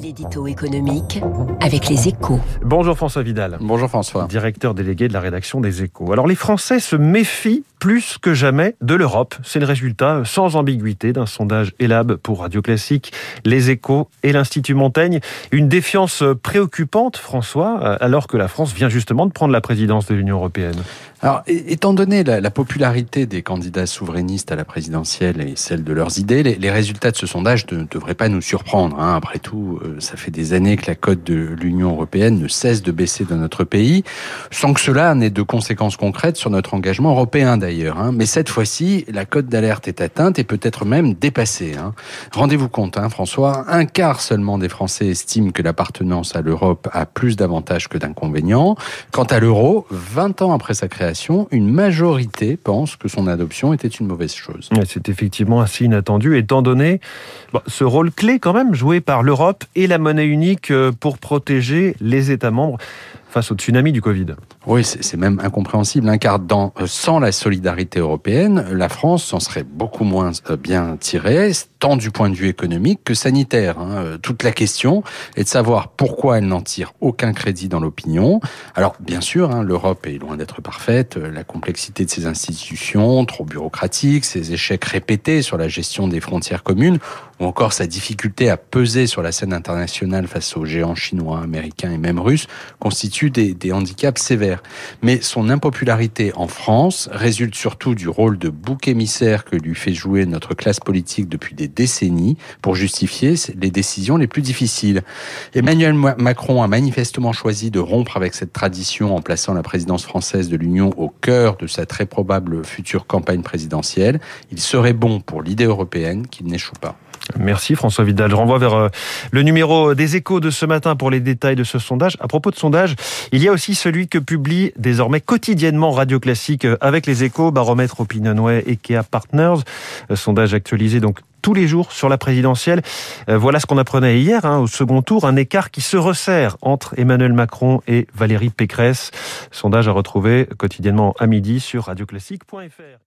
L'édito économique avec les échos. Bonjour François Vidal. Bonjour François. Directeur délégué de la rédaction des échos. Alors les Français se méfient plus que jamais de l'Europe. C'est le résultat sans ambiguïté d'un sondage Elab pour Radio Classique, les échos et l'Institut Montaigne. Une défiance préoccupante, François, alors que la France vient justement de prendre la présidence de l'Union européenne. Alors, étant donné la, la, popularité des candidats souverainistes à la présidentielle et celle de leurs idées, les, résultats de ce sondage ne devraient pas nous surprendre. Hein. Après tout, euh, ça fait des années que la cote de l'Union européenne ne cesse de baisser dans notre pays, sans que cela n'ait de conséquences concrètes sur notre engagement européen d'ailleurs. Hein. Mais cette fois-ci, la cote d'alerte est atteinte et peut-être même dépassée. Hein. Rendez-vous compte, hein, François, un quart seulement des Français estiment que l'appartenance à l'Europe a plus d'avantages que d'inconvénients. Quant à l'euro, 20 ans après sa création, une majorité pense que son adoption était une mauvaise chose. C'est effectivement assez inattendu, étant donné ce rôle clé quand même joué par l'Europe et la monnaie unique euh, pour protéger les États membres face au tsunami du Covid. Oui, c'est même incompréhensible, hein, car dans, euh, sans la solidarité européenne, la France s'en serait beaucoup moins euh, bien tirée, tant du point de vue économique que sanitaire. Hein. Euh, toute la question est de savoir pourquoi elle n'en tire aucun crédit dans l'opinion. Alors, bien sûr, hein, l'Europe est loin d'être parfaite, la complexité de ses institutions, trop bureaucratiques, ses échecs répétés sur la gestion des frontières communes, ou encore sa difficulté à peser sur la scène internationale face aux géants chinois, américains et même russes, constituent des, des, handicaps sévères. Mais son impopularité en France résulte surtout du rôle de bouc émissaire que lui fait jouer notre classe politique depuis des décennies pour justifier les décisions les plus difficiles. Emmanuel Macron a manifestement choisi de rompre avec cette tradition en plaçant la présidence française de l'Union au cœur de sa très probable future campagne présidentielle. Il serait bon pour l'idée européenne qu'il n'échoue pas. Merci François Vidal. Je renvoie vers euh, le numéro des échos de ce matin pour les détails de ce sondage. À propos de sondage, il y a aussi celui que publie désormais quotidiennement Radio Classique euh, avec les échos, baromètre Opinionway, Ikea Partners. Euh, sondage actualisé donc tous les jours sur la présidentielle. Voilà ce qu'on apprenait hier hein, au second tour, un écart qui se resserre entre Emmanuel Macron et Valérie Pécresse. Sondage à retrouver quotidiennement à midi sur radioclassique.fr.